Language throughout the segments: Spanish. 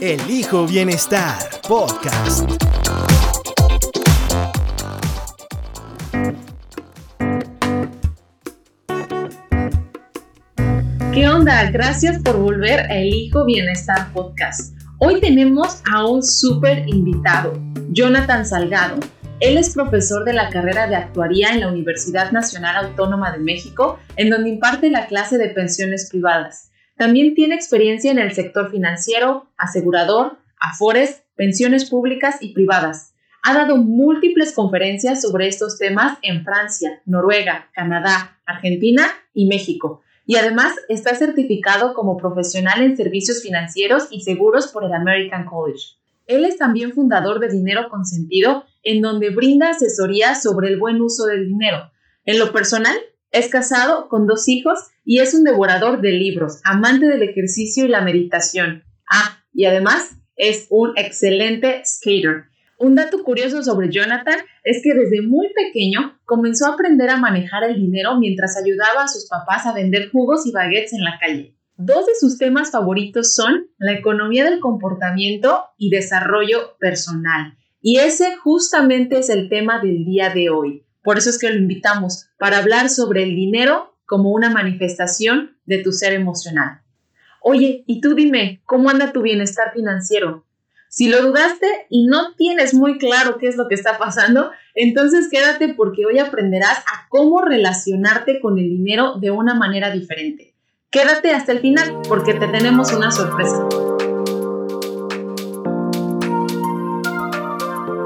Elijo Bienestar Podcast. ¿Qué onda? Gracias por volver a Elijo Bienestar Podcast. Hoy tenemos a un súper invitado, Jonathan Salgado. Él es profesor de la carrera de actuaría en la Universidad Nacional Autónoma de México, en donde imparte la clase de pensiones privadas. También tiene experiencia en el sector financiero, asegurador, afores, pensiones públicas y privadas. Ha dado múltiples conferencias sobre estos temas en Francia, Noruega, Canadá, Argentina y México y además está certificado como profesional en servicios financieros y seguros por el American College. Él es también fundador de Dinero Consentido, en donde brinda asesoría sobre el buen uso del dinero. En lo personal, es casado con dos hijos y es un devorador de libros, amante del ejercicio y la meditación. Ah, y además es un excelente skater. Un dato curioso sobre Jonathan es que desde muy pequeño comenzó a aprender a manejar el dinero mientras ayudaba a sus papás a vender jugos y baguettes en la calle. Dos de sus temas favoritos son la economía del comportamiento y desarrollo personal. Y ese justamente es el tema del día de hoy. Por eso es que lo invitamos para hablar sobre el dinero como una manifestación de tu ser emocional. Oye, y tú dime, ¿cómo anda tu bienestar financiero? Si lo dudaste y no tienes muy claro qué es lo que está pasando, entonces quédate porque hoy aprenderás a cómo relacionarte con el dinero de una manera diferente. Quédate hasta el final porque te tenemos una sorpresa.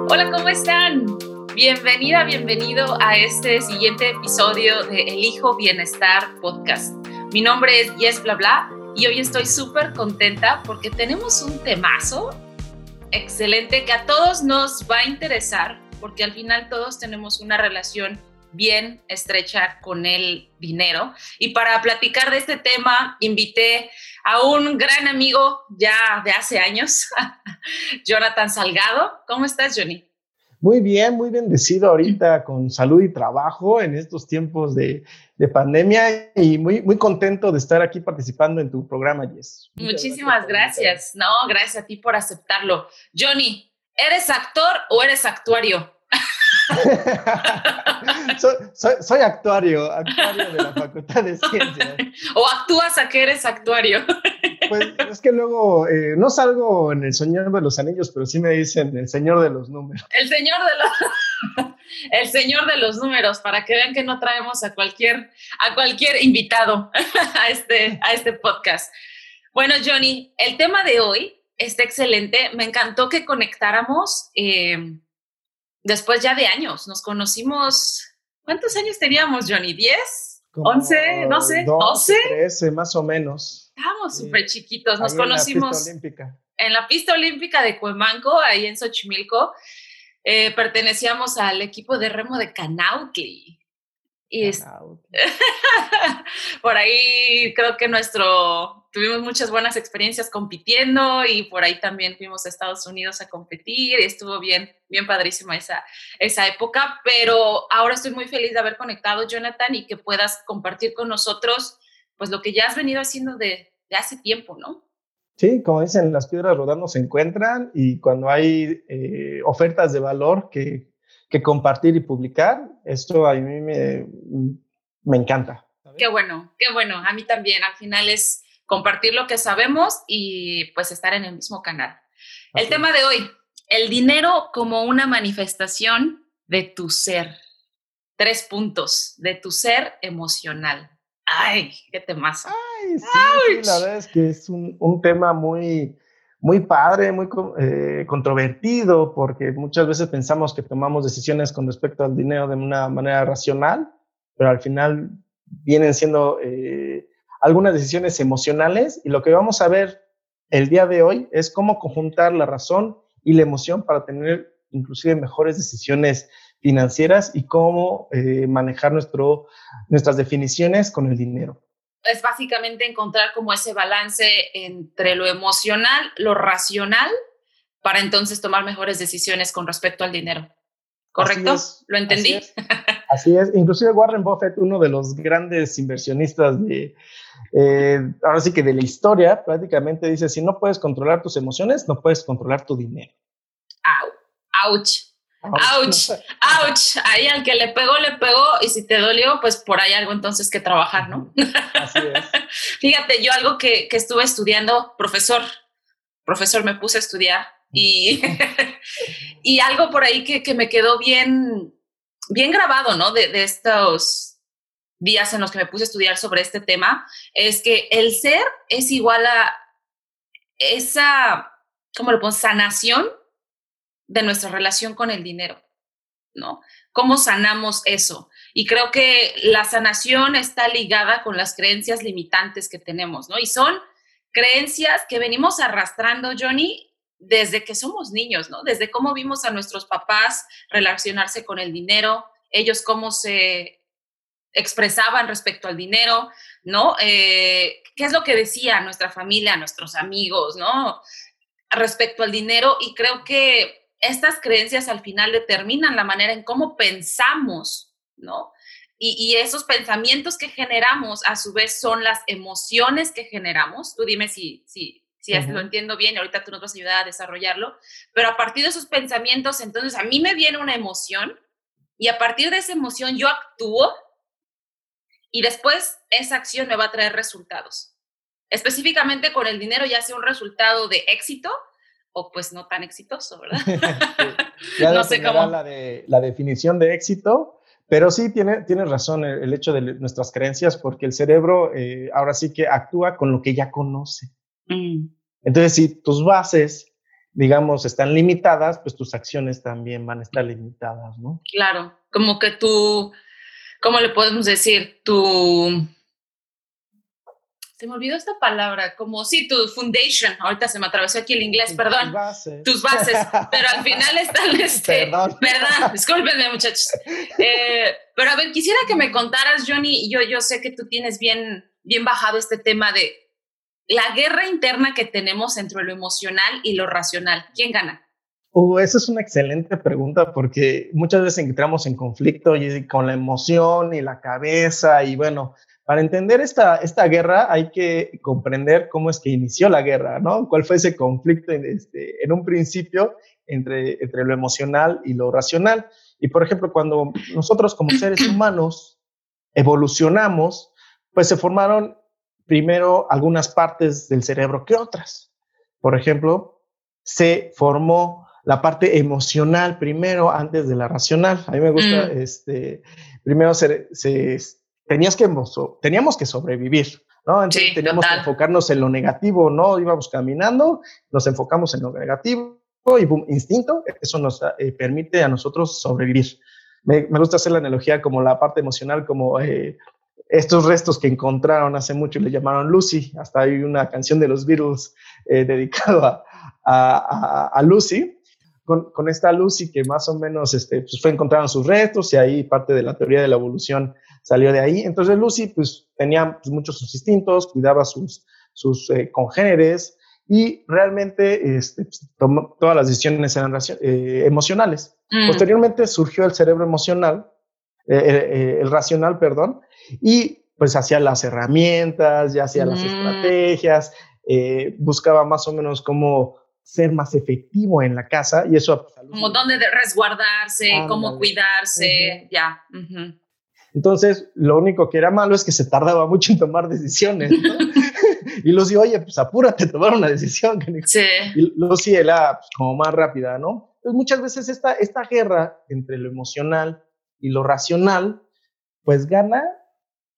Hola, ¿cómo están? Bienvenida, bienvenido a este siguiente episodio de El Hijo Bienestar Podcast. Mi nombre es Yes Bla Bla y hoy estoy súper contenta porque tenemos un temazo excelente que a todos nos va a interesar porque al final todos tenemos una relación bien estrecha con el dinero. Y para platicar de este tema, invité a un gran amigo ya de hace años, Jonathan Salgado. ¿Cómo estás, Johnny? Muy bien, muy bendecido ahorita con salud y trabajo en estos tiempos de, pandemia y muy, muy contento de estar aquí participando en tu programa, Jess. Muchísimas gracias. No, gracias a ti por aceptarlo. Johnny, ¿eres actor o eres actuario? soy, actuario, actuario de la Facultad de Ciencias. ¿O actúas a que eres actuario? Pues es que luego eh, no salgo en El Señor de los Anillos, pero sí me dicen El Señor de los Números. El Señor de los... El Señor de los Números, para que vean que no traemos a cualquier, a cualquier invitado a este, a este podcast. Bueno, Johnny, el tema de hoy está excelente. Me encantó que conectáramos eh, después ya de años. Nos conocimos, ¿cuántos años teníamos, Johnny? ¿10? ¿11? No sé, 12, 13 más o menos. Estábamos súper chiquitos, nos conocimos en la pista olímpica. En la pista olímpica de Cuemanco, ahí en Xochimilco. Eh, pertenecíamos al equipo de remo de Canautli. Y por ahí creo que nuestro, tuvimos muchas buenas experiencias compitiendo y por ahí también fuimos a Estados Unidos a competir y estuvo bien, bien padrísima esa, esa época, pero ahora estoy muy feliz de haber conectado, Jonathan, y que puedas compartir con nosotros pues lo que ya has venido haciendo de, de hace tiempo, ¿no? Sí, como dicen, las piedras rodando se encuentran y cuando hay eh, ofertas de valor que que compartir y publicar, esto a mí me, me encanta. Qué bueno, qué bueno. A mí también. Al final es compartir lo que sabemos y pues estar en el mismo canal. El tema de hoy, el dinero como una manifestación de tu ser. Tres puntos, de tu ser emocional. Ay, qué temazo. Ay, sí, la verdad es que es un, un tema muy, muy padre, muy eh, controvertido, porque muchas veces pensamos que tomamos decisiones con respecto al dinero de una manera racional, pero al final vienen siendo eh, algunas decisiones emocionales y lo que vamos a ver el día de hoy es cómo conjuntar la razón y la emoción para tener inclusive mejores decisiones financieras y cómo eh, manejar nuestro, nuestras definiciones con el dinero. Es básicamente encontrar como ese balance entre lo emocional, lo racional, para entonces tomar mejores decisiones con respecto al dinero. ¿Correcto? ¿Lo entendí? Así es. Inclusive Warren Buffett, uno de los grandes inversionistas de, eh, ahora sí que de la historia, prácticamente dice, si no puedes controlar tus emociones, no puedes controlar tu dinero. ¡Auch! ¡Auch! ¡Auch! Ahí al que le pegó, le pegó, y si te dolió, pues por ahí algo entonces que trabajar, ¿no? Así es. Fíjate, yo algo que, que estuve estudiando, profesor, profesor, me puse a estudiar y, y algo por ahí que, que, me quedó bien, bien grabado, ¿no? De, de, estos días en los que me puse a estudiar sobre este tema, es que el ser es igual a esa, ¿cómo lo pongo? Sanación de nuestra relación con el dinero, ¿no? ¿Cómo sanamos eso? Y creo que la sanación está ligada con las creencias limitantes que tenemos, ¿no? Y son creencias que venimos arrastrando, Johnny, desde que somos niños, ¿no? Desde cómo vimos a nuestros papás relacionarse con el dinero, ellos cómo se expresaban respecto al dinero, ¿no? Eh, ¿Qué es lo que decía nuestra familia, nuestros amigos, ¿no? Respecto al dinero y creo que estas creencias al final determinan la manera en cómo pensamos, ¿no? Y, esos pensamientos que generamos, a su vez, son las emociones que generamos. Tú dime si, si, si lo entiendo bien, y ahorita tú nos vas a ayudar a desarrollarlo. Pero a partir de esos pensamientos, entonces a mí me viene una emoción y a partir de esa emoción yo actúo y después esa acción me va a traer resultados. Específicamente con el dinero, ya sea un resultado de éxito o pues no tan exitoso, ¿verdad? Ya no sé cómo. La, de, la definición de éxito, pero sí tiene, tienes razón el, hecho de nuestras creencias, porque el cerebro eh, ahora sí que actúa con lo que ya conoce. Mm. Entonces, si tus bases, digamos, están limitadas, pues tus acciones también van a estar limitadas, ¿no? Claro, como que tú, ¿cómo le podemos decir? Tu se me olvidó esta palabra, como sí, tu foundation, ahorita se me atravesó aquí el inglés, perdón. Tus bases. Tus bases, pero al final están este. Perdón. Perdón, discúlpenme, muchachos. Eh, pero a ver, quisiera que me contaras, Johnny, yo, yo sé que tú tienes bien, bien bajado este tema de la guerra interna que tenemos entre lo emocional y lo racional. ¿Quién gana? Uh, esa es una excelente pregunta porque muchas veces entramos en conflicto y con la emoción y la cabeza y bueno, para entender esta, esta guerra hay que comprender cómo es que inició la guerra, ¿no? ¿Cuál fue ese conflicto en, este, en un principio entre, entre lo emocional y lo racional? Y por ejemplo, cuando nosotros como seres humanos evolucionamos, pues se formaron primero algunas partes del cerebro que otras. Por ejemplo, se formó la parte emocional primero antes de la racional. A mí me gusta, mm. este, primero se, se, tenías que, teníamos que sobrevivir, ¿no? Entonces teníamos que enfocarnos en lo negativo, ¿no? Íbamos caminando, nos enfocamos en lo negativo y boom, instinto, eso nos eh, permite a nosotros sobrevivir. Me, gusta hacer la analogía como la parte emocional, como eh, estos restos que encontraron hace mucho y le llamaron Lucy, hasta hay una canción de los Beatles eh, dedicada a, a, Lucy. Con, con, esta Lucy que más o menos este, pues fue encontraron sus restos y ahí parte de la teoría de la evolución salió de ahí. Entonces Lucy pues tenía pues, muchos sus instintos, cuidaba sus, sus eh, congéneres y realmente este, pues, tomó, todas las decisiones eran eh, emocionales. Mm. Posteriormente surgió el cerebro emocional, eh, el racional, perdón, y pues hacía las herramientas, ya hacía las mm. estrategias, buscaba más o menos cómo ser más efectivo en la casa y eso... Como dónde resguardarse, cómo cuidarse, ya. Entonces, lo único que era malo es que se tardaba mucho en tomar decisiones. y Lucy, oye, pues apúrate a tomar una decisión. Sí. Y Lucy era pues, como más rápida, ¿no? Entonces, muchas veces esta, esta guerra entre lo emocional y lo racional, pues gana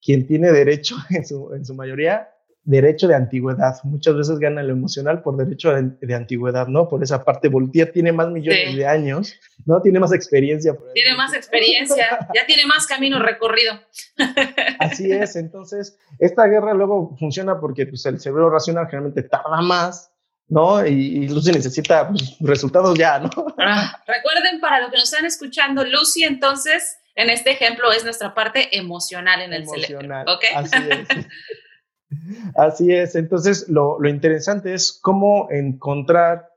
quien tiene derecho en su, en su mayoría derecho de antigüedad. Muchas veces gana lo emocional por derecho de, antigüedad, ¿no? Por esa parte, Voltaire tiene más millones de años, ¿no? Tiene más experiencia. tiene más experiencia, ya tiene más camino recorrido. Así es, entonces, esta guerra luego funciona porque pues, el cerebro racional generalmente tarda más, ¿no? Y, Lucy necesita pues, resultados ya, ¿no? Ah, recuerden, para lo que nos están escuchando, Lucy entonces, en este ejemplo, es nuestra parte emocional en el cerebro. ¿Ok? Así es. Así es. Entonces, lo, interesante es cómo encontrar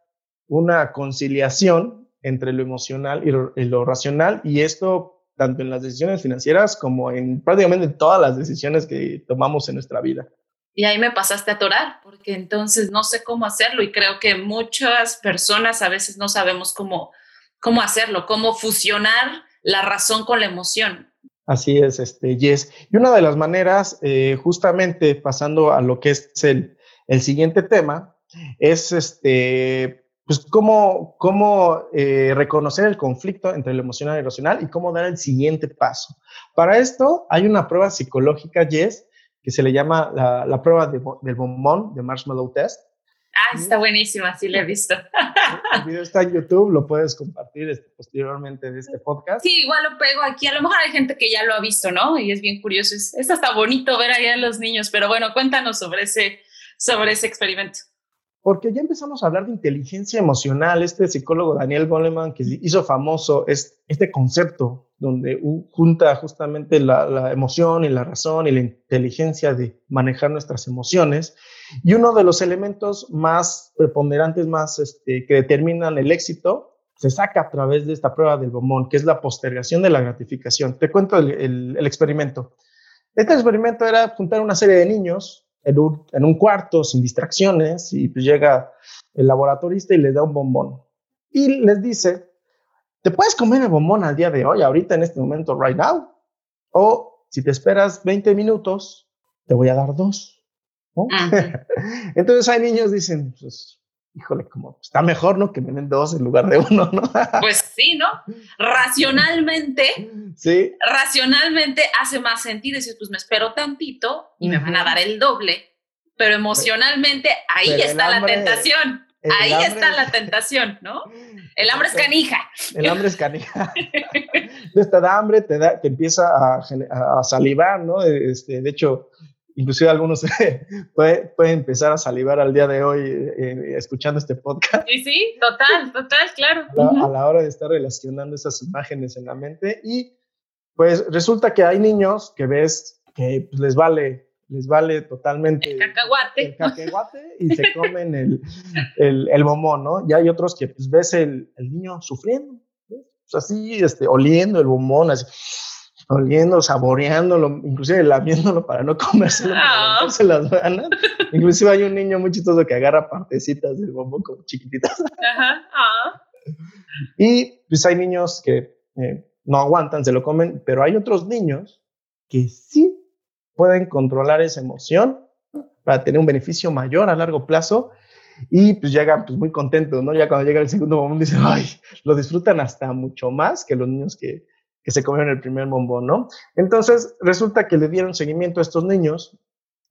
una conciliación entre lo emocional y lo, racional, y esto tanto en las decisiones financieras como en prácticamente todas las decisiones que tomamos en nuestra vida. Y ahí me pasaste a atorar, porque entonces no sé cómo hacerlo y creo que muchas personas a veces no sabemos cómo, cómo hacerlo, cómo fusionar la razón con la emoción. Así es, este, Yes. Y una de las maneras, eh, justamente pasando a lo que es el, el siguiente tema, es este, pues cómo, cómo eh, reconocer el conflicto entre lo emocional y lo racional y cómo dar el siguiente paso. Para esto hay una prueba psicológica, Jess, que se le llama la, prueba del bombón, de Marshmallow Test. Ah, está buenísima, sí la he visto. El video está en YouTube, lo puedes compartir este, posteriormente de este podcast. Sí, igual lo pego aquí. A lo mejor hay gente que ya lo ha visto, ¿no? Y es bien curioso. Es, es hasta bonito ver ahí a los niños, pero bueno, cuéntanos sobre ese, sobre ese experimento porque ya empezamos a hablar de inteligencia emocional. Este psicólogo Daniel Goleman, que hizo famoso este concepto donde junta justamente la, emoción y la razón y la inteligencia de manejar nuestras emociones. Y uno de los elementos más preponderantes, más este, que determinan el éxito, se saca a través de esta prueba del bombón, que es la postergación de la gratificación. Te cuento el experimento. Este experimento era juntar una serie de niños en un, cuarto sin distracciones y pues llega el laboratorista y les da un bombón. Y les dice, te puedes comer el bombón al día de hoy, ahorita en este momento, right now. O si te esperas 20 minutos, te voy a dar dos. Entonces hay niños dicen, pues, híjole, como está mejor, ¿no? Que me den dos en lugar de uno, ¿no? pues sí, ¿no? Racionalmente, sí. Racionalmente hace más sentido. Dices, pues me espero tantito y me van a dar el doble. Pero emocionalmente ahí está la tentación. Ahí está la tentación, ¿no? El hambre es canija. El hambre es canija. Entonces te da hambre, te, da, te empieza a, a, salivar, ¿no? Este, de hecho, inclusive algunos pueden puede empezar a salivar al día de hoy eh, escuchando este podcast. Sí, sí, total, total, claro. A la, hora de estar relacionando esas imágenes en la mente y pues resulta que hay niños que ves que pues, les vale les vale totalmente el cacahuate, el cacahuate y se comen el, el, el bombón, ¿no? Y hay otros que pues ves el, el niño sufriendo, pues, así, este, oliendo el bombón, así oliendo, saboreándolo, inclusive lamiéndolo para no comérselo, para no las ganas. Inclusive hay un niño muy chistoso que agarra partecitas del bombón como chiquititas. Ajá. Ah. Y pues hay niños que eh, no aguantan, se lo comen, pero hay otros niños que sí pueden controlar esa emoción para tener un beneficio mayor a largo plazo y pues llegan pues muy contentos, ¿no? Ya cuando llega el segundo bombón dicen, ay, lo disfrutan hasta mucho más que los niños que, que se comieron el primer bombón, ¿no? Entonces, resulta que le dieron seguimiento a estos niños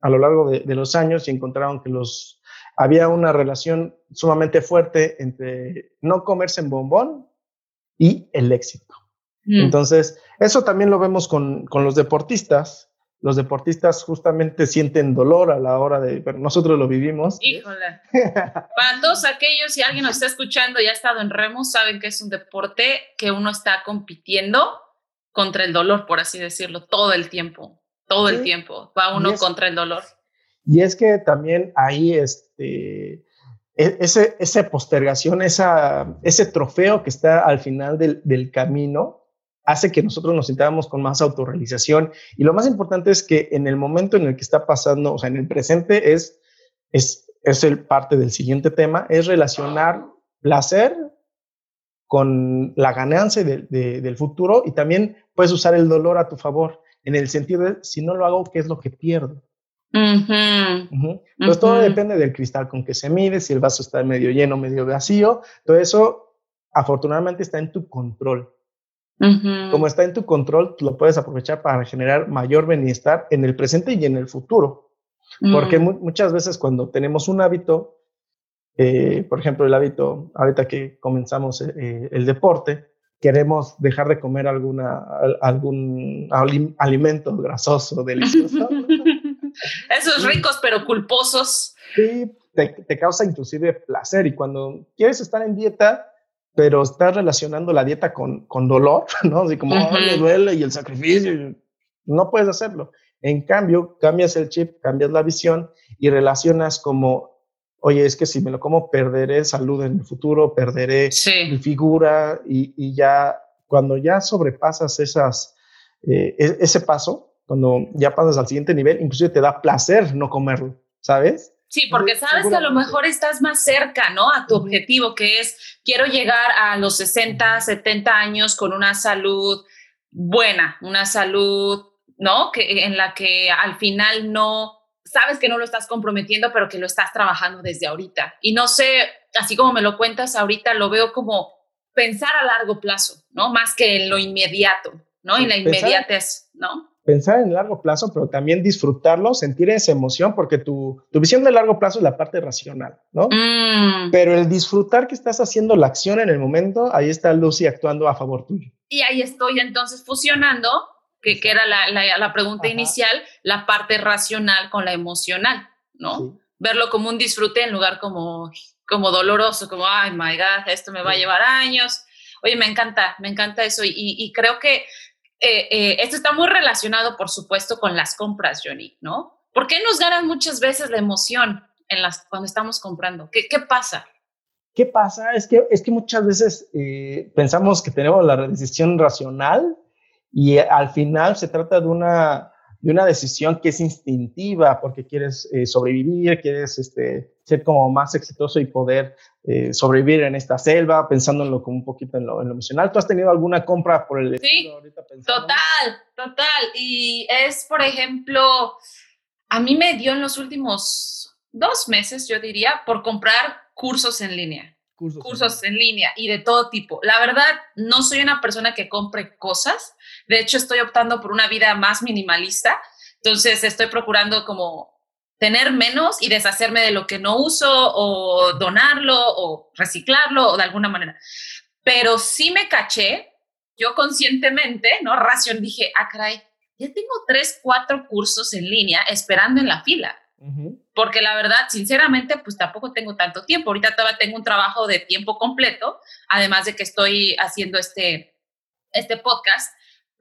a lo largo de, los años y encontraron que los había una relación sumamente fuerte entre no comerse en bombón y el éxito. Mm. Entonces, eso también lo vemos con, con, los deportistas. Los deportistas justamente sienten dolor a la hora de, pero nosotros lo vivimos. Híjole. Para todos aquellos, si alguien nos está escuchando y ha estado en remo, saben que es un deporte que uno está compitiendo contra el dolor, por así decirlo, todo el tiempo, todo el tiempo, va uno contra el dolor. Y es que también ahí, este, e, ese, esa postergación, esa, ese trofeo que está al final del, del camino, hace que nosotros nos sintamos con más autorrealización. Y lo más importante es que en el momento en el que está pasando, o sea, en el presente, es, es, es el parte del siguiente tema, es relacionar placer con la ganancia del futuro y también puedes usar el dolor a tu favor, en el sentido de, si no lo hago, ¿qué es lo que pierdo? Entonces todo depende del cristal con que se mide, si el vaso está medio lleno, medio vacío, todo eso afortunadamente está en tu control. Como está en tu control, lo puedes aprovechar para generar mayor bienestar en el presente y en el futuro. Porque mm. muchas veces cuando tenemos un hábito, eh, por ejemplo, el hábito, ahorita que comenzamos eh, el deporte, queremos dejar de comer alguna, algún alimento grasoso, delicioso. Esos ricos pero culposos. Sí, te, causa inclusive placer y cuando quieres estar en dieta, pero estás relacionando la dieta con, con dolor, ¿no? Así como, me duele y el sacrificio, no puedes hacerlo. En cambio, cambias el chip, cambias la visión y relacionas como, oye, es que si me lo como, perderé salud en el futuro, perderé mi figura y, y, ya, cuando ya sobrepasas esas, eh, e, ese paso, cuando ya pasas al siguiente nivel, inclusive te da placer no comerlo, ¿sabes? Sí, porque sabes que a lo mejor estás más cerca, ¿no? A tu objetivo, que es, quiero llegar a los 60, 70 años con una salud buena, una salud, ¿no? Que, en la que al final no, sabes que no lo estás comprometiendo, pero que lo estás trabajando desde ahorita. Y no sé, así como me lo cuentas ahorita, lo veo como pensar a largo plazo, ¿no? Más que en lo inmediato, ¿no? en la inmediatez, ¿no? Pensar en largo plazo, pero también disfrutarlo, sentir esa emoción, porque tu, tu visión de largo plazo es la parte racional, ¿no? Mm. Pero el disfrutar que estás haciendo la acción en el momento, ahí está Lucy actuando a favor tuyo. Y ahí estoy entonces fusionando, que, que era la, la, la pregunta inicial, la parte racional con la emocional, ¿no? Verlo como un disfrute en lugar como, como doloroso, como, ay, my God, esto me va a llevar años. Oye, me encanta, me encanta eso y, y creo que eh, eh, esto está muy relacionado, por supuesto, con las compras, Johnny, ¿no? ¿Por qué nos ganan muchas veces la emoción en las, cuando estamos comprando? ¿Qué, qué pasa? ¿Qué pasa? Es que, es que muchas veces eh, pensamos que tenemos la decisión racional y al final se trata de una de una decisión que es instintiva porque quieres eh, sobrevivir, quieres este, ser como más exitoso y poder eh, sobrevivir en esta selva, pensándolo como un poquito en lo, emocional. ¿Tú has tenido alguna compra por el sí, Total, total. Y es, por ejemplo, a mí me dio en los últimos dos meses, yo diría, por comprar cursos en línea. Cursos, cursos en línea y de todo tipo. La verdad, no soy una persona que compre cosas de hecho, estoy optando por una vida más minimalista. Entonces, estoy procurando como tener menos y deshacerme de lo que no uso o donarlo o reciclarlo o de alguna manera. Pero sí me caché, yo conscientemente, ¿no? Ración, dije, ah, caray, ya tengo tres, cuatro cursos en línea esperando en la fila. Porque la verdad, sinceramente, pues tampoco tengo tanto tiempo. Ahorita todavía tengo un trabajo de tiempo completo, además de que estoy haciendo este, este podcast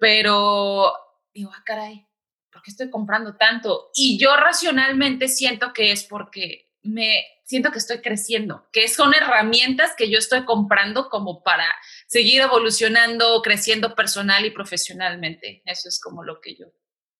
pero digo, ah, caray, ¿por qué estoy comprando tanto? Y yo racionalmente siento que es porque me siento que estoy creciendo, que son herramientas que yo estoy comprando como para seguir evolucionando, creciendo personal y profesionalmente. Eso es como lo que yo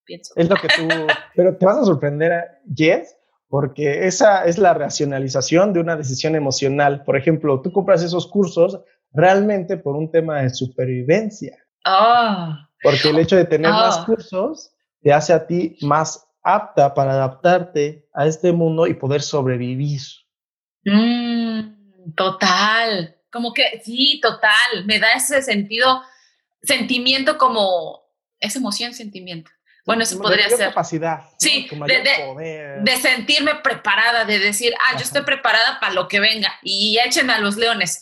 pienso. Es lo que tú, pero te vas a sorprender, Jess, porque esa es la racionalización de una decisión emocional. Por ejemplo, tú compras esos cursos realmente por un tema de supervivencia. Ah. Porque el hecho de tener más ah. cursos te hace a ti más apta para adaptarte a este mundo y poder sobrevivir. Mm, total, como que sí, total, me da ese sentido, sentimiento como, esa emoción, sentimiento. Bueno, eso podría ser. capacidad. Sí, de, sentirme preparada, de decir, ah, yo estoy preparada para lo que venga y echen a los leones.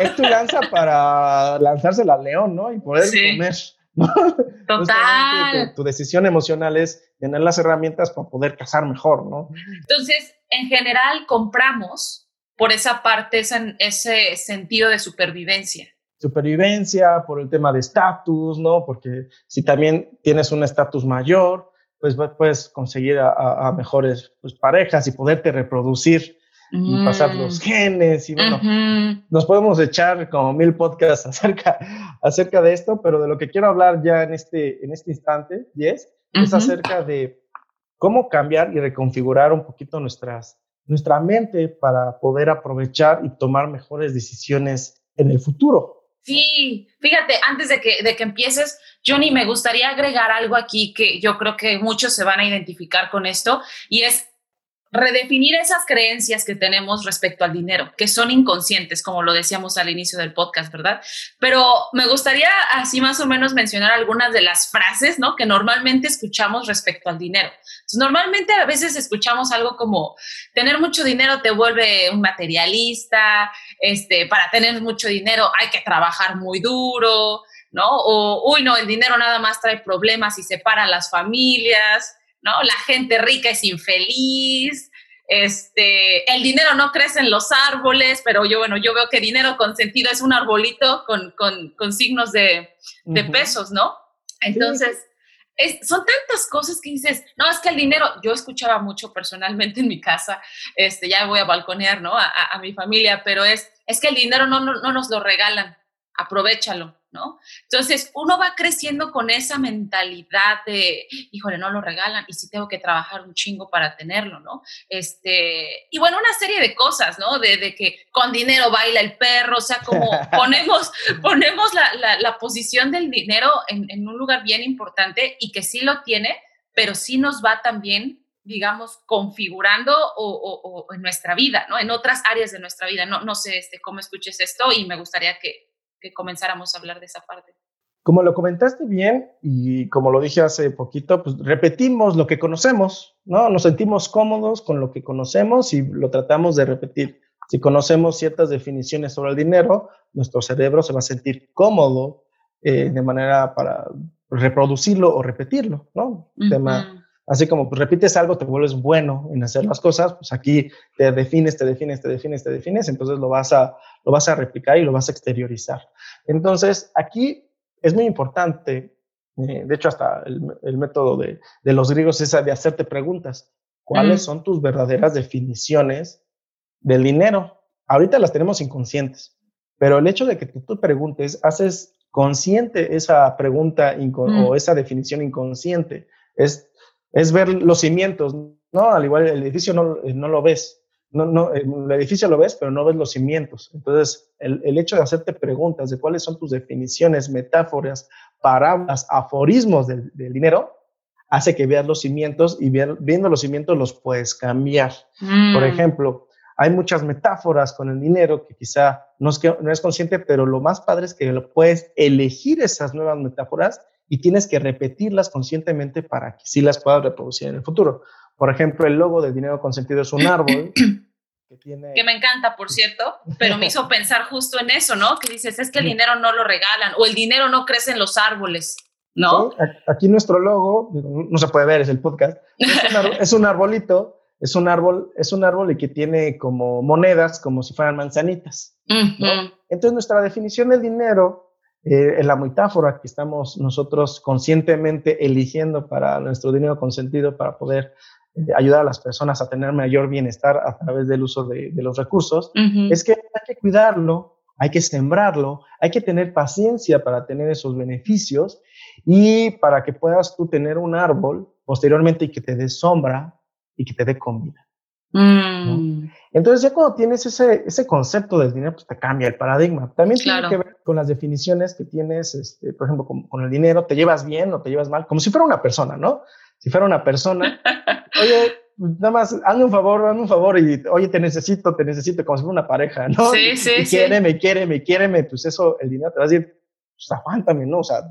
es tu lanza para lanzársela al león, ¿no? Y poder comer. Total. Tu, decisión emocional es tener las herramientas para poder cazar mejor, ¿no? Entonces, en general, compramos por esa parte, ese sentido de supervivencia. Supervivencia, por el tema de estatus, ¿no? Porque si también tienes un estatus mayor, pues puedes conseguir a, mejores pues, parejas y poderte reproducir y pasar los mm. genes y bueno, nos podemos echar como mil podcasts acerca, acerca de esto, pero de lo que quiero hablar ya en este, en este instante, Yes, es acerca de cómo cambiar y reconfigurar un poquito nuestras, nuestra mente para poder aprovechar y tomar mejores decisiones en el futuro. Sí, fíjate, antes de que, de que empieces, Johnny, me gustaría agregar algo aquí que yo creo que muchos se van a identificar con esto, y es redefinir esas creencias que tenemos respecto al dinero, que son inconscientes, como lo decíamos al inicio del podcast, ¿verdad? Pero me gustaría así más o menos mencionar algunas de las frases, ¿no? Que normalmente escuchamos respecto al dinero. normalmente a veces escuchamos algo como, tener mucho dinero te vuelve un materialista, este, para tener mucho dinero hay que trabajar muy duro, ¿no? O, uy, no, el dinero nada más trae problemas y separa a las familias. ¿No? La gente rica es infeliz, este, el dinero no crece en los árboles, pero yo, bueno, yo veo que dinero consentido es un arbolito con, con, con signos de, de pesos, ¿no? Entonces, son tantas cosas que dices, no, es que el dinero, yo escuchaba mucho personalmente en mi casa, este, ya voy a balconear, ¿no? A, a, mi familia, pero es, es que el dinero no, no, no nos lo regalan, aprovechalo. ¿no? Entonces, uno va creciendo con esa mentalidad de, híjole, no lo regalan y sí tengo que trabajar un chingo para tenerlo, ¿no? Este, y bueno, una serie de cosas, ¿no? De, que con dinero baila el perro, o sea, como ponemos, ponemos la, posición del dinero en, un lugar bien importante y que sí lo tiene, pero sí nos va también digamos, configurando o, en nuestra vida, ¿no? En otras áreas de nuestra vida. No, no sé este, cómo escuches esto y me gustaría que, que comenzáramos a hablar de esa parte. Como lo comentaste bien y como lo dije hace poquito, pues repetimos lo que conocemos, ¿no? Nos sentimos cómodos con lo que conocemos y lo tratamos de repetir. Si conocemos ciertas definiciones sobre el dinero, nuestro cerebro se va a sentir cómodo eh, de manera para reproducirlo o repetirlo, ¿no? Tema Así como pues, repites algo, te vuelves bueno en hacer las cosas, pues aquí te defines, te defines, te defines, te defines, entonces lo vas a, lo vas a replicar y lo vas a exteriorizar. Entonces, aquí es muy importante, eh, de hecho hasta el, método de, de, los griegos es de hacerte preguntas. ¿Cuáles son tus verdaderas definiciones del dinero? Ahorita las tenemos inconscientes, pero el hecho de que tú, tú preguntes, haces consciente esa pregunta o esa definición inconsciente. Es es ver los cimientos, ¿no? Al igual el edificio no, eh, no lo ves, no, no, el edificio lo ves, pero no ves los cimientos. Entonces, el, el, hecho de hacerte preguntas de cuáles son tus definiciones, metáforas, parábolas, aforismos del, del dinero, hace que veas los cimientos y viendo los cimientos los puedes cambiar. Por mm. ejemplo, hay muchas metáforas con el dinero que quizá no es, que, no es consciente, pero lo más padre es que lo puedes elegir esas nuevas metáforas y tienes que repetirlas conscientemente para que sí las puedas reproducir en el futuro. Por ejemplo, el logo de dinero consentido es un árbol. Que, tiene... que me encanta, por cierto, pero me hizo pensar justo en eso, ¿no? Que dices, es que el dinero no lo regalan o el dinero no crece en los árboles, ¿no? Aquí nuestro logo, no se puede ver, es el podcast, es un, arbolito, es un árbol, es un árbol y que tiene como monedas, como si fueran manzanitas. Entonces nuestra definición del dinero eh, en la metáfora que estamos nosotros conscientemente eligiendo para nuestro dinero consentido para poder eh, ayudar a las personas a tener mayor bienestar a través del uso de, los recursos, es que hay que cuidarlo, hay que sembrarlo, hay que tener paciencia para tener esos beneficios y para que puedas tú tener un árbol posteriormente y que te dé sombra y que te dé comida. Mm. Entonces ya cuando tienes ese, ese concepto del dinero, pues te cambia el paradigma. También tiene que ver con las definiciones que tienes, este, por ejemplo, con, el dinero, te llevas bien o te llevas mal, como si fuera una persona, ¿no? Si fuera una persona, oye, pues, nada más, hazme un favor, hazme un favor y, oye, te necesito, te necesito, como si fuera una pareja, ¿no? Sí, sí, y, Quiéreme, quiéreme, quiéreme, pues eso, el dinero te va a decir, pues aguántame, ¿no? O sea,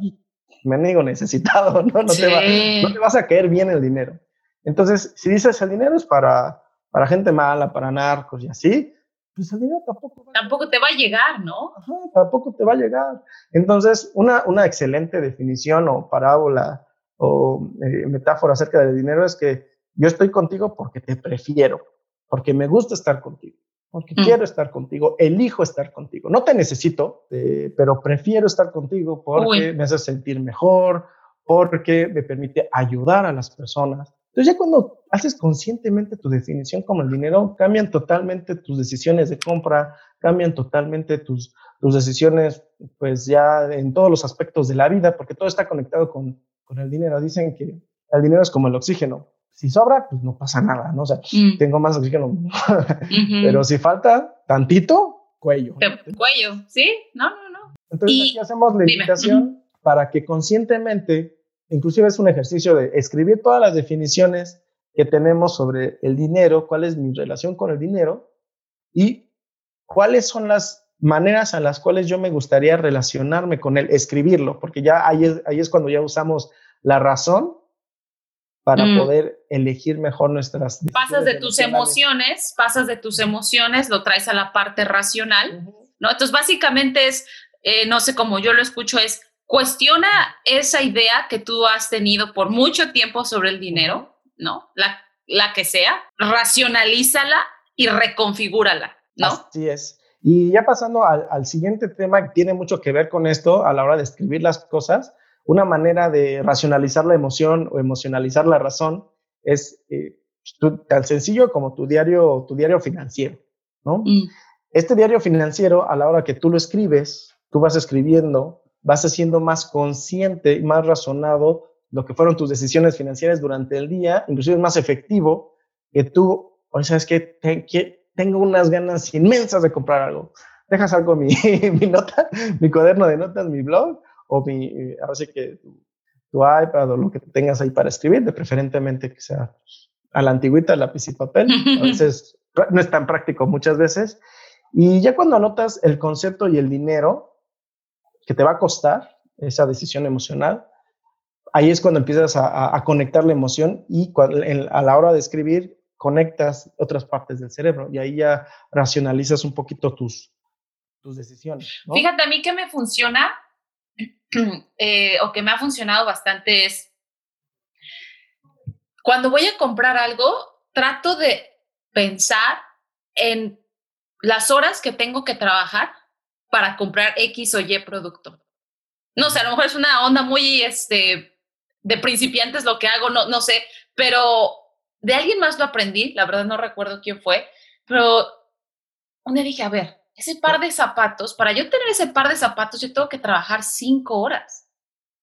me digo necesitado, ¿no? No, te va, no te vas a caer bien el dinero. Entonces, si dices el dinero es para para gente mala, para narcos y así, pues el dinero tampoco va Tampoco te va a llegar, ¿no? Ajá, tampoco te va a llegar. Entonces, una, una excelente definición o parábola o eh, metáfora acerca del dinero es que yo estoy contigo porque te prefiero, porque me gusta estar contigo, porque mm. quiero estar contigo, elijo estar contigo. No te necesito, eh, pero prefiero estar contigo porque me hace sentir mejor, porque me permite ayudar a las personas, entonces ya cuando haces conscientemente tu definición como el dinero, cambian totalmente tus decisiones de compra, cambian totalmente tus, tus decisiones, pues ya en todos los aspectos de la vida, porque todo está conectado con, con el dinero. Dicen que el dinero es como el oxígeno. Si sobra, pues no pasa nada, ¿no? O sea, mm. tengo más oxígeno, pero si falta tantito, cuello. Cuello, ¿sí? No, no, no. Entonces aquí hacemos la invitación para que conscientemente inclusive es un ejercicio de escribir todas las definiciones que tenemos sobre el dinero, cuál es mi relación con el dinero y cuáles son las maneras a las cuales yo me gustaría relacionarme con él, escribirlo, porque ya ahí es, ahí es cuando ya usamos la razón para mm. poder elegir mejor nuestras pasas de tus emociones pasas de tus emociones lo traes a la parte racional no entonces básicamente es eh, no sé cómo yo lo escucho es cuestiona esa idea que tú has tenido por mucho tiempo sobre el dinero, ¿no? La, la que sea, racionalízala y reconfigúrala, ¿no? Así es. Y ya pasando al, siguiente tema que tiene mucho que ver con esto a la hora de escribir las cosas, una manera de racionalizar la emoción o emocionalizar la razón es eh, tan sencillo como tu diario, tu diario financiero, ¿no? Mm. Este diario financiero, a la hora que tú lo escribes, tú vas escribiendo, vas haciendo más consciente y más razonado lo que fueron tus decisiones financieras durante el día, inclusive es más efectivo que tú, o sabes que, tengo unas ganas inmensas de comprar algo. Dejas algo mi, mi nota, mi cuaderno de notas, mi blog, o mi, ahora sí que tu, tu, iPad o lo que tengas ahí para escribir, de preferentemente que sea a la antigüita, lápiz y papel. A veces no es tan práctico muchas veces. Y ya cuando anotas el concepto y el dinero que te va a costar esa decisión emocional, ahí es cuando empiezas a, conectar la emoción y a la hora de escribir conectas otras partes del cerebro y ahí ya racionalizas un poquito tus, tus decisiones. Fíjate, a mí que me funciona eh, o que me ha funcionado bastante es cuando voy a comprar algo, trato de pensar en las horas que tengo que trabajar para comprar X o Y producto. No sé, a lo mejor es una onda muy este, de principiantes lo que hago, no, no sé, pero de alguien más lo aprendí, la verdad no recuerdo quién fue, pero un día dije, a ver, ese par de zapatos, para yo tener ese par de zapatos, yo tengo que trabajar cinco horas.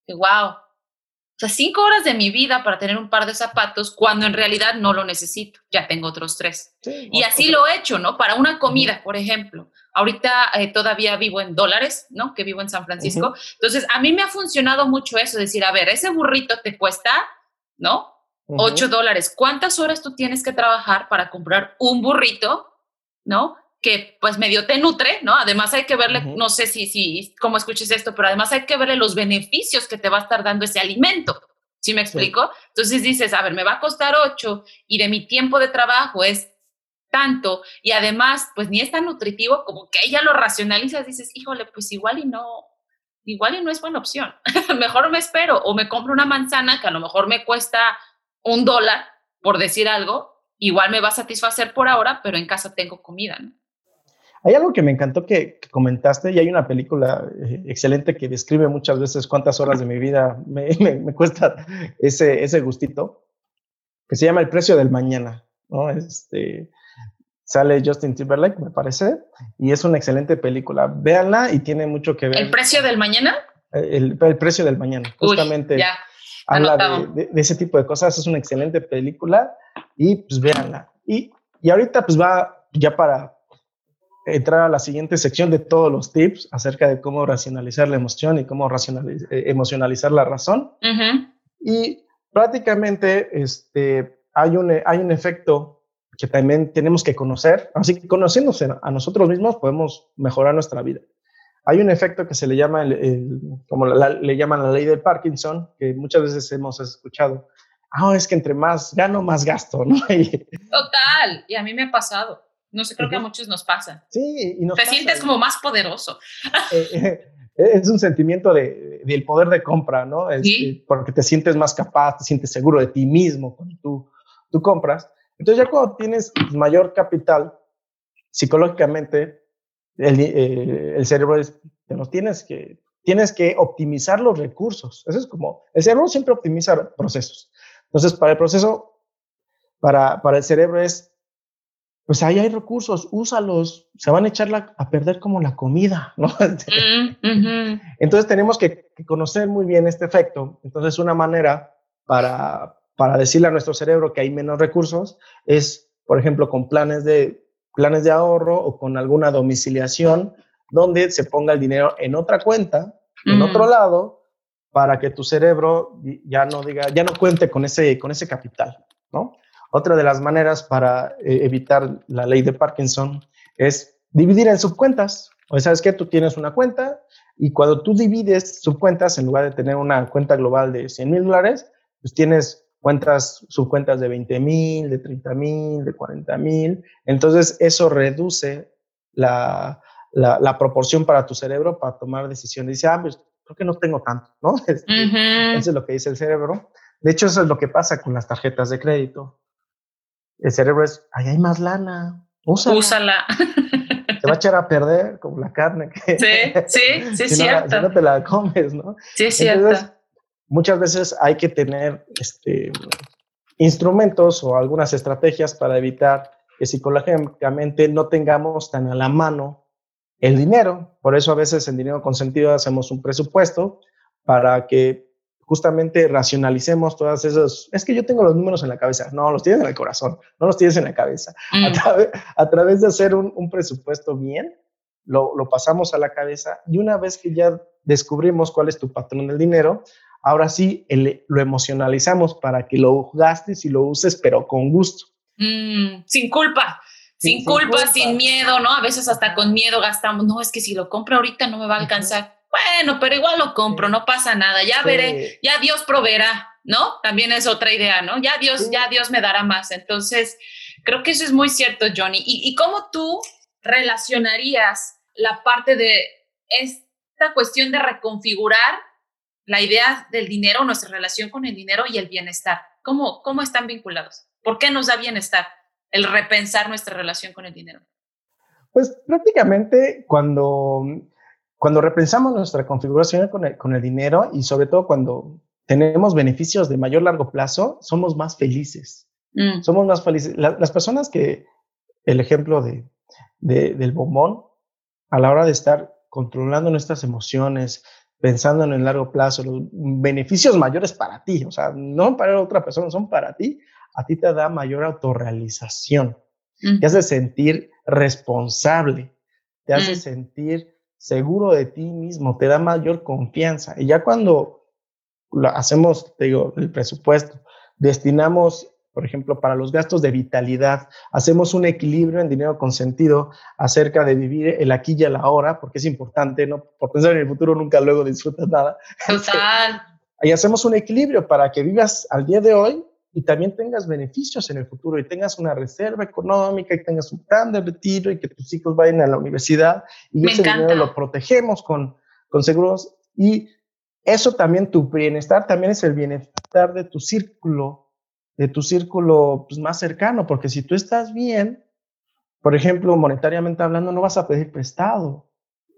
Wow. O sea, cinco horas de mi vida para tener un par de zapatos cuando en realidad no lo necesito. Ya tengo otros tres. y así lo he hecho, ¿no? Para una comida, por ejemplo. Ahorita eh, todavía vivo en dólares, ¿no? Que vivo en San Francisco. Entonces, a mí me ha funcionado mucho eso, decir, a ver, ese burrito te cuesta, ¿no? Ocho dólares. ¿Cuántas horas tú tienes que trabajar para comprar un burrito, ¿no? que pues medio te nutre, ¿no? Además hay que verle, no sé si, si, cómo escuches esto, pero además hay que verle los beneficios que te va a estar dando ese alimento. ¿Sí me explico? Entonces dices, a ver, me va a costar ocho y de mi tiempo de trabajo es tanto y además pues ni es tan nutritivo como que ella lo racionalizas, dices, híjole, pues igual y no, igual y no es buena opción. mejor me espero o me compro una manzana que a lo mejor me cuesta un dólar, por decir algo, igual me va a satisfacer por ahora, pero en casa tengo comida, ¿no? Hay algo que me encantó que, comentaste y hay una película eh, excelente que describe muchas veces cuántas horas de mi vida me, cuesta ese, ese gustito, que se llama El precio del mañana. ¿no? Este, sale Justin Timberlake, me parece, y es una excelente película. Véanla y tiene mucho que ver. ¿El precio del mañana? El, precio del mañana, justamente. ya. Habla de, ese tipo de cosas, es una excelente película y pues véanla. Y, y ahorita pues va ya para, entrar a la siguiente sección de todos los tips acerca de cómo racionalizar la emoción y cómo racionalizar, eh, emocionalizar la razón. Y prácticamente este, hay, un, hay un efecto que también tenemos que conocer. Así que conociéndose a nosotros mismos podemos mejorar nuestra vida. Hay un efecto que se le llama, el, como le llaman la ley de Parkinson, que muchas veces hemos escuchado. Ah, es que entre más gano, más gasto, ¿no? Total, y a mí me ha pasado. No sé, creo que a muchos nos pasa. Sí, y nos Te sientes como más poderoso. Eh, eh, es un sentimiento de, del poder de compra, ¿no? ¿Sí? Porque te sientes más capaz, te sientes seguro de ti mismo cuando tú, tú compras. Entonces ya cuando tienes mayor capital, psicológicamente, el, eh, el cerebro es, tienes que, tienes que optimizar los recursos. Eso es como, el cerebro siempre optimiza procesos. Entonces, para el proceso, para, para el cerebro es pues ahí hay recursos, úsalos, se van a echar a perder como la comida, ¿no? Mm, Entonces tenemos que, conocer muy bien este efecto. Entonces una manera para, para decirle a nuestro cerebro que hay menos recursos es, por ejemplo, con planes de, planes de ahorro o con alguna domiciliación donde se ponga el dinero en otra cuenta, en otro lado, para que tu cerebro ya no diga, ya no cuente con ese, con ese capital, ¿no? Otra de las maneras para eh, evitar la ley de Parkinson es dividir en subcuentas. O sabes que tú tienes una cuenta y cuando tú divides subcuentas, en lugar de tener una cuenta global de 100 mil dólares, pues tienes cuentas, subcuentas de 20 mil, de 30 mil, de 40 mil. Entonces eso reduce la, la, proporción para tu cerebro para tomar decisiones. Dice, ah, pues creo que no tengo tanto, ¿no? Este, eso es lo que dice el cerebro. De hecho, eso es lo que pasa con las tarjetas de crédito el cerebro es, ahí hay más lana, úsala. Úsala. Te va a echar a perder como la carne. Que, sí, sí, sí, es cierto. si no te la comes, ¿no? Sí, es cierto. Muchas veces hay que tener este, instrumentos o algunas estrategias para evitar que psicológicamente no tengamos tan a la mano el dinero. Por eso a veces en Dinero Consentido hacemos un presupuesto para que justamente racionalicemos todas esas. Es que yo tengo los números en la cabeza. No, los tienes en el corazón, no los tienes en la cabeza. A, mm. través de hacer un, presupuesto bien, lo, lo, pasamos a la cabeza y una vez que ya descubrimos cuál es tu patrón del dinero, ahora sí lo emocionalizamos para que lo gastes y lo uses, pero con gusto. Mm, sin culpa. Sin, culpa, sin miedo, ¿no? A veces hasta con miedo gastamos, no, es que si lo compro ahorita no me va a alcanzar. Bueno, pero igual lo compro, no pasa nada, ya veré, ya Dios proveerá, ¿no? También es otra idea, ¿no? Ya Dios, ya Dios me dará más. Entonces, creo que eso es muy cierto, Johnny. ¿Y, ¿Y cómo tú relacionarías la parte de esta cuestión de reconfigurar la idea del dinero, nuestra relación con el dinero y el bienestar? ¿Cómo, cómo están vinculados? ¿Por qué nos da bienestar el repensar nuestra relación con el dinero? Pues prácticamente cuando, cuando repensamos nuestra configuración con el, con el dinero y sobre todo cuando tenemos beneficios de mayor largo plazo, somos más felices. Mm. Somos más felices. las personas que, el ejemplo de, del bombón, a la hora de estar controlando nuestras emociones, pensando en el largo plazo, los beneficios mayores para ti, o sea, no para otra persona, son para ti, a ti te da mayor autorrealización, te hace sentir responsable, te hace mm. sentir seguro de ti mismo, te da mayor confianza. Y ya cuando lo hacemos, te digo, el presupuesto, destinamos por ejemplo, para los gastos de vitalidad, hacemos un equilibrio en dinero consentido acerca de vivir el aquí y el ahora, porque es importante, ¿no? Por pensar en el futuro nunca luego disfrutas nada. Total. y hacemos un equilibrio para que vivas al día de hoy y también tengas beneficios en el futuro y tengas una reserva económica y tengas un plan de retiro y que tus hijos vayan a la universidad y ese dinero lo protegemos con, con seguros y eso también tu bienestar también es el bienestar de tu círculo de tu círculo pues, más cercano, porque si tú estás bien, por ejemplo, monetariamente hablando, no vas a pedir prestado,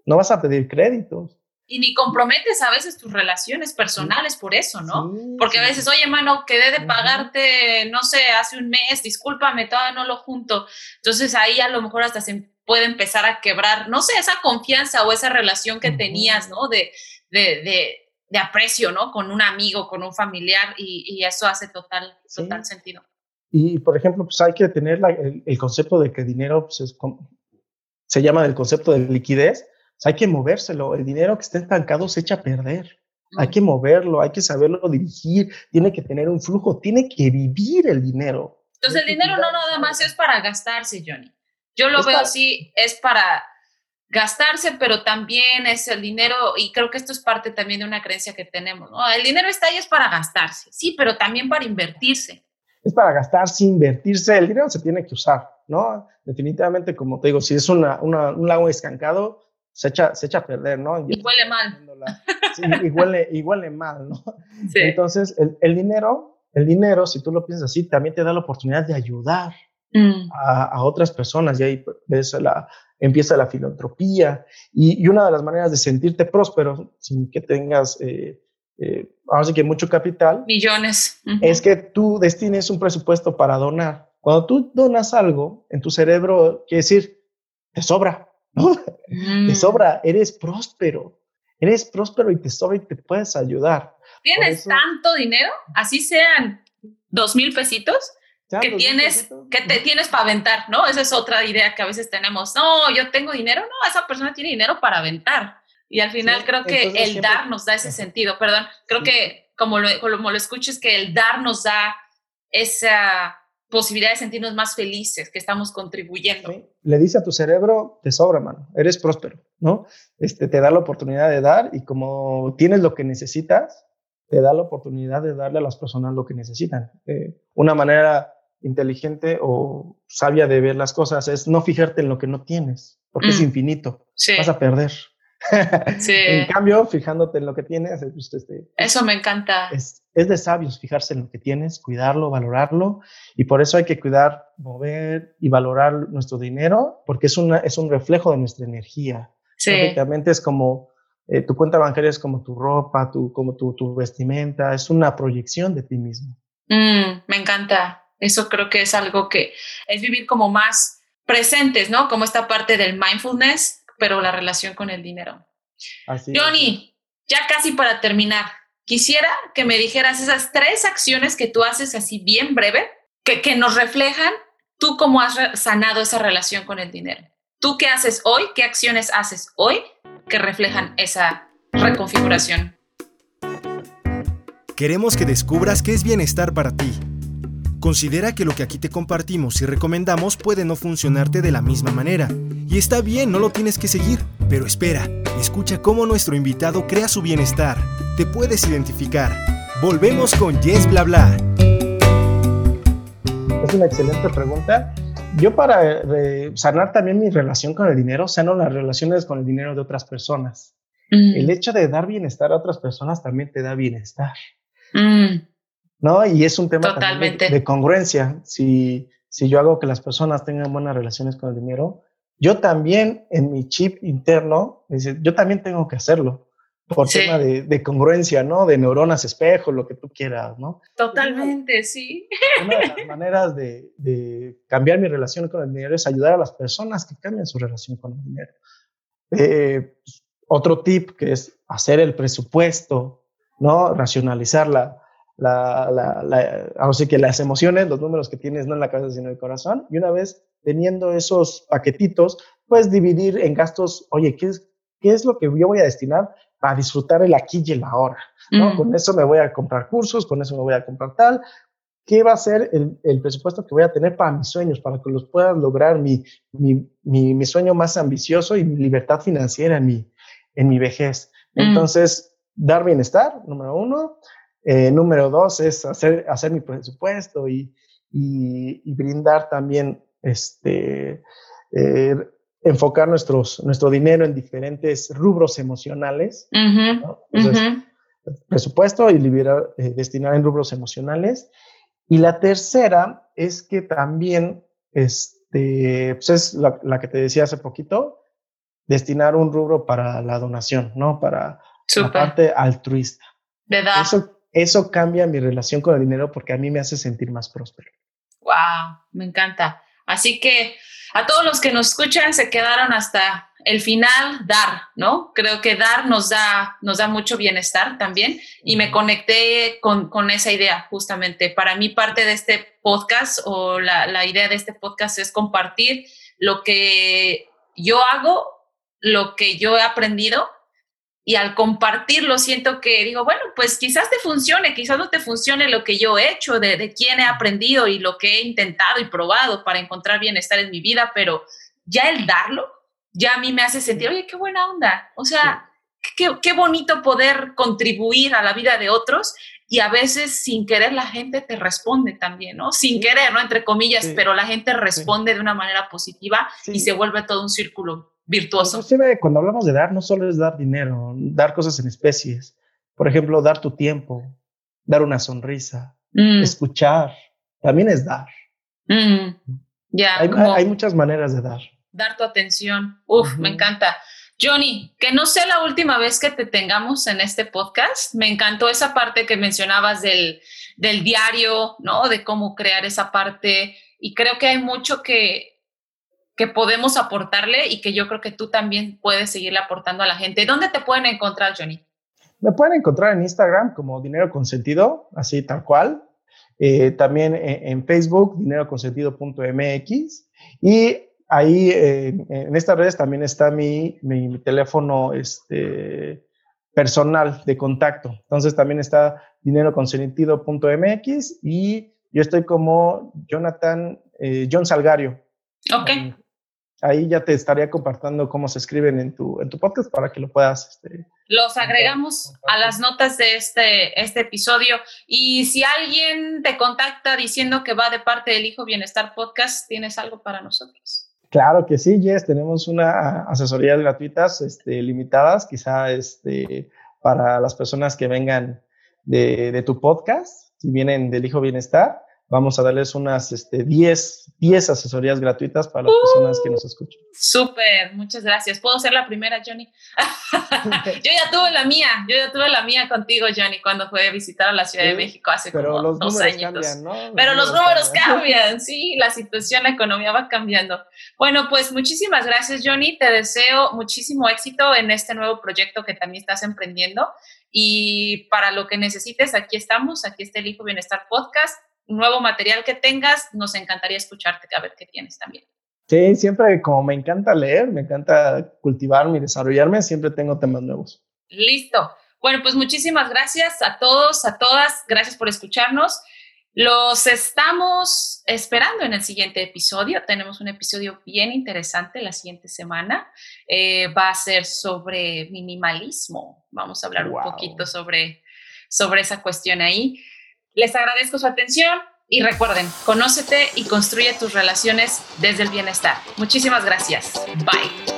no vas a pedir créditos. Y ni comprometes a veces tus relaciones personales por eso, ¿no? porque a veces, oye, mano, quedé de pagarte, no sé, hace un mes, discúlpame, todavía no lo junto. Entonces ahí a lo mejor hasta se puede empezar a quebrar, no sé, esa confianza o esa relación que tenías, ¿no? De, de, de de aprecio, ¿no? Con un amigo, con un familiar y, eso hace total, total sentido. Y, por ejemplo, pues hay que tener el, concepto de que dinero pues, se llama el concepto de liquidez. hay que movérselo. El dinero que está estancado se echa a perder. Hay que moverlo, hay que saberlo dirigir, tiene que tener un flujo, tiene que vivir el dinero. Entonces, el dinero no nada más es para gastarse, Johnny. Yo lo veo así, es para gastarse, pero también es el dinero, y creo que esto es parte también de una creencia que tenemos, ¿no? El dinero está ahí es para gastarse, sí, pero también para invertirse. Es para gastarse, invertirse, el dinero se tiene que usar, ¿no? Definitivamente, como te digo, si es una, un lago escancado, se echa, se echa a perder, ¿no? Y, huele mal. Sí, y huele, y huele mal, ¿no? Sí. Entonces, el, el dinero, el dinero, si tú lo piensas así, también te da la oportunidad de ayudar, Mm. a, otras personas y ahí ves la, empieza la filantropía y, una de las maneras de sentirte próspero sin que tengas, eh, eh, que mucho capital, millones, es que tú destines un presupuesto para donar. Cuando tú donas algo en tu cerebro, quiere decir, te sobra, ¿no? Te mm. sobra, eres próspero, eres próspero y te sobra y te puedes ayudar. ¿Tienes tanto dinero? Así sean dos mil pesitos que tienes, que te tienes para aventar, ¿no? Esa es otra idea que a veces tenemos. No, yo tengo dinero, no, esa persona tiene dinero para aventar. Y al final creo que el dar nos da ese sentido, perdón, creo que como lo, como lo escuches, que el dar nos da esa posibilidad de sentirnos más felices, que estamos contribuyendo. Le dice a tu cerebro, te sobra, mano, eres próspero, ¿no? Este, te da la oportunidad de dar y como tienes lo que necesitas, te da la oportunidad de darle a las personas lo que necesitan. Eh, una manera inteligente o sabia de ver las cosas es no fijarte en lo que no tienes, porque es mm. infinito. Vas a perder. en cambio, fijándote en lo que tienes, este, eso me encanta. Es, es, de sabios fijarse en lo que tienes, cuidarlo, valorarlo, y por eso hay que cuidar, mover y valorar nuestro dinero, porque es, una, es un reflejo de nuestra energía. Sí. es como eh, tu cuenta bancaria es como tu ropa, tu, como tu, tu vestimenta, es una proyección de ti mismo. Mm, me encanta. Eso creo que es algo que es vivir como más presentes, ¿no? Como esta parte del mindfulness, pero la relación con el dinero. Así Johnny, ya casi para terminar, quisiera que me dijeras esas tres acciones que tú haces así bien breve, que, que nos reflejan tú cómo has sanado esa relación con el dinero. ¿Tú qué haces hoy? ¿Qué acciones haces hoy que reflejan esa reconfiguración? Queremos que descubras qué es bienestar para ti. Considera que lo que aquí te compartimos y recomendamos puede no funcionarte de la misma manera. Y está bien, no lo tienes que seguir. Pero espera, escucha cómo nuestro invitado crea su bienestar. Te puedes identificar. Volvemos con Yes Bla Bla. Es una excelente pregunta yo para eh, sanar también mi relación con el dinero, sano las relaciones con el dinero de otras personas. Mm. El hecho de dar bienestar a otras personas también te da bienestar. Mm. ¿No? Y es un tema de, congruencia. Si, si yo hago que las personas tengan buenas relaciones con el dinero, yo también en mi chip interno, yo también tengo que hacerlo por tema de, congruencia, ¿no? De neuronas espejo, lo que tú quieras, ¿no? Totalmente, sí. Una de las maneras de, cambiar mi relación con el dinero es ayudar a las personas que cambien su relación con el dinero. Eh, otro tip que es hacer el presupuesto, ¿no? Racionalizar la, la, la, que las emociones, los números que tienes no en la cabeza sino en el corazón. Y una vez teniendo esos paquetitos, puedes dividir en gastos, oye, ¿qué es, qué es lo que yo voy a destinar para disfrutar el aquí y el ahora, ¿no? Con eso me voy a comprar cursos, con eso me voy a comprar tal. ¿Qué va a ser el, el presupuesto que voy a tener para mis sueños, para que los pueda lograr mi, mi, mi, sueño más ambicioso y mi libertad financiera en mi, en mi vejez? Entonces, dar bienestar, número uno. Eh, número dos es hacer, hacer mi presupuesto y, y, brindar también este, eh, enfocar nuestros, nuestro dinero en diferentes rubros emocionales. presupuesto y liberar, eh, destinar en rubros emocionales. Y la tercera es que también, este, pues es la, que te decía hace poquito, destinar un rubro para la donación, ¿no? Para la parte altruista. ¿Verdad? Eso, eso cambia mi relación con el dinero porque a mí me hace sentir más próspero. Wow, me encanta. Así que a todos los que nos escuchan se quedaron hasta el final, dar, ¿no? Creo que dar nos da, nos da mucho bienestar también y me conecté con, con esa idea justamente. Para mí parte de este podcast o la, la idea de este podcast es compartir lo que yo hago, lo que yo he aprendido y al compartirlo siento que digo, bueno, pues quizás te funcione, quizás no te funcione lo que yo he hecho, de, de quién he aprendido y lo que he intentado y probado para encontrar bienestar en mi vida, pero ya el darlo, ya a mí me hace sentir, oye, qué buena onda, o sea, qué, qué bonito poder contribuir a la vida de otros y a veces sin querer la gente te responde también, ¿no? Sin querer, ¿no? Entre comillas, pero la gente responde de una manera positiva y se vuelve todo un círculo virtuoso. cuando hablamos de dar, no solo es dar dinero, dar cosas en especies. Por ejemplo, dar tu tiempo, dar una sonrisa, mm. escuchar, también es dar. Mm. Ya. Hay, muchas maneras de dar. Dar tu atención. Uf, me encanta. Johnny, que no sea la última vez que te tengamos en este podcast. Me encantó esa parte que mencionabas del, del diario, ¿no? De cómo crear esa parte. Y creo que hay mucho que, que podemos aportarle y que yo creo que tú también puedes seguirle aportando a la gente. ¿Dónde te pueden encontrar, Johnny? Me pueden encontrar en Instagram como Dinero Consentido, así tal cual. Eh, también en, Facebook, dineroconsentido.mx. Y ahí en estas redes también está mi, mi, teléfono este, personal de contacto. Entonces también está dineroconsentido.mx y yo estoy como Jonathan, eh, John Salgario. Ok ahí ya te estaría compartiendo cómo se escriben en tu, en tu podcast para que lo puedas. Este, Los agregamos a las notas de este, este episodio. Y si alguien te contacta diciendo que va de parte del Hijo Bienestar Podcast, ¿tienes algo para nosotros? Claro que sí, Jess, tenemos una asesorías gratuitas este, limitadas, quizá este, para las personas que vengan de, de tu podcast, si vienen del Hijo Bienestar, vamos a darles unas 10 este, asesorías gratuitas para las personas que nos escuchan. Súper, muchas gracias. ¿Puedo ser la primera, Johnny? yo ya tuve la mía, yo ya tuve la mía contigo, Johnny, cuando fue a visitar a la Ciudad de México hace pero como los dos años. Cambian, ¿no? pero los números cambian. sí, la situación, la economía va cambiando. Bueno, pues muchísimas gracias, Johnny. Te deseo muchísimo éxito en este nuevo proyecto que también estás emprendiendo. Y para lo que necesites, aquí estamos, aquí está el Hijo Bienestar Podcast nuevo material que tengas, nos encantaría escucharte, a ver qué tienes también. Sí, siempre como me encanta leer, me encanta cultivarme y desarrollarme, siempre tengo temas nuevos. Listo. Bueno, pues muchísimas gracias a todos, a todas. Gracias por escucharnos. Los estamos esperando en el siguiente episodio. Tenemos un episodio bien interesante la siguiente semana. Eh, va a ser sobre minimalismo. Vamos a hablar un poquito sobre, sobre esa cuestión ahí. Les agradezco su atención y recuerden, conócete y construye tus relaciones desde el bienestar. Muchísimas gracias. Bye.